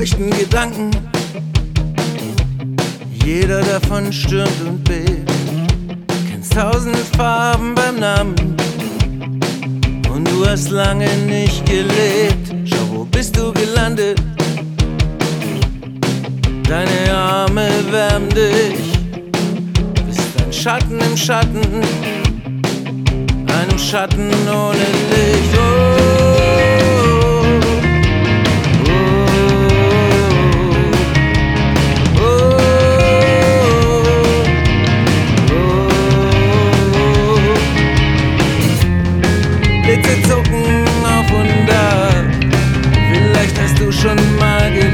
Gedanken. Jeder davon stürmt und bebt. Kennst tausend Farben beim Namen. Und du hast lange nicht gelebt. Schau, wo bist du gelandet? Deine Arme wärmen dich. Bist ein Schatten im Schatten. Einem Schatten ohne Licht. Oh. ocean